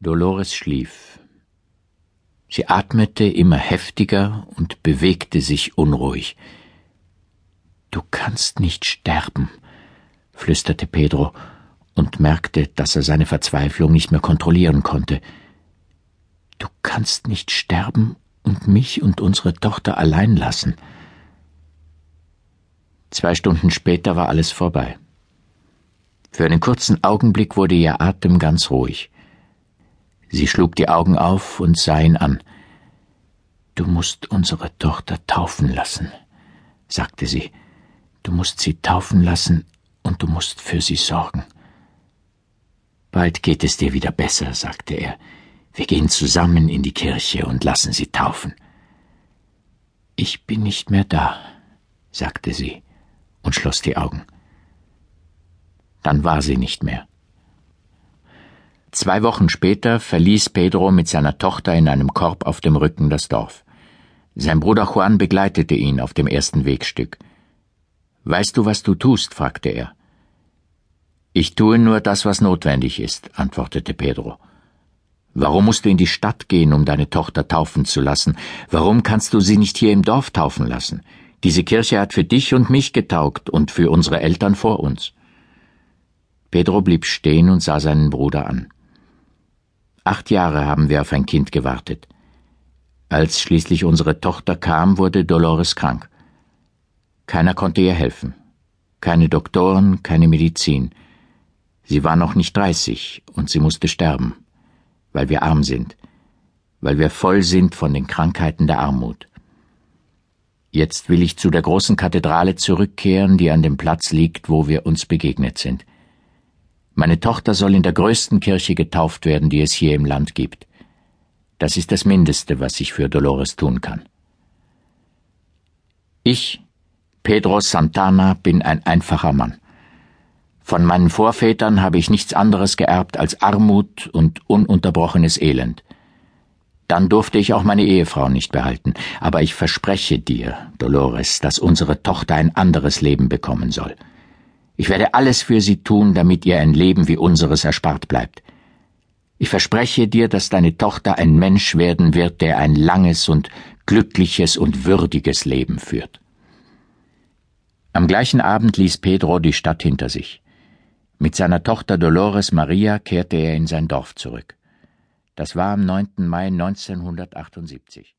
Dolores schlief. Sie atmete immer heftiger und bewegte sich unruhig. Du kannst nicht sterben, flüsterte Pedro und merkte, dass er seine Verzweiflung nicht mehr kontrollieren konnte. Du kannst nicht sterben und mich und unsere Tochter allein lassen. Zwei Stunden später war alles vorbei. Für einen kurzen Augenblick wurde ihr Atem ganz ruhig. Sie schlug die Augen auf und sah ihn an. Du musst unsere Tochter taufen lassen, sagte sie. Du musst sie taufen lassen und du musst für sie sorgen. Bald geht es dir wieder besser, sagte er. Wir gehen zusammen in die Kirche und lassen sie taufen. Ich bin nicht mehr da, sagte sie und schloss die Augen. Dann war sie nicht mehr. Zwei Wochen später verließ Pedro mit seiner Tochter in einem Korb auf dem Rücken das Dorf. Sein Bruder Juan begleitete ihn auf dem ersten Wegstück. Weißt du, was du tust? fragte er. Ich tue nur das, was notwendig ist, antwortete Pedro. Warum musst du in die Stadt gehen, um deine Tochter taufen zu lassen? Warum kannst du sie nicht hier im Dorf taufen lassen? Diese Kirche hat für dich und mich getaugt und für unsere Eltern vor uns. Pedro blieb stehen und sah seinen Bruder an. Acht Jahre haben wir auf ein Kind gewartet. Als schließlich unsere Tochter kam, wurde Dolores krank. Keiner konnte ihr helfen. Keine Doktoren, keine Medizin. Sie war noch nicht dreißig und sie musste sterben, weil wir arm sind, weil wir voll sind von den Krankheiten der Armut. Jetzt will ich zu der großen Kathedrale zurückkehren, die an dem Platz liegt, wo wir uns begegnet sind. Meine Tochter soll in der größten Kirche getauft werden, die es hier im Land gibt. Das ist das Mindeste, was ich für Dolores tun kann. Ich, Pedro Santana, bin ein einfacher Mann. Von meinen Vorvätern habe ich nichts anderes geerbt als Armut und ununterbrochenes Elend. Dann durfte ich auch meine Ehefrau nicht behalten, aber ich verspreche dir, Dolores, dass unsere Tochter ein anderes Leben bekommen soll. Ich werde alles für sie tun, damit ihr ein Leben wie unseres erspart bleibt. Ich verspreche dir, dass deine Tochter ein Mensch werden wird, der ein langes und glückliches und würdiges Leben führt. Am gleichen Abend ließ Pedro die Stadt hinter sich. Mit seiner Tochter Dolores Maria kehrte er in sein Dorf zurück. Das war am 9. Mai 1978.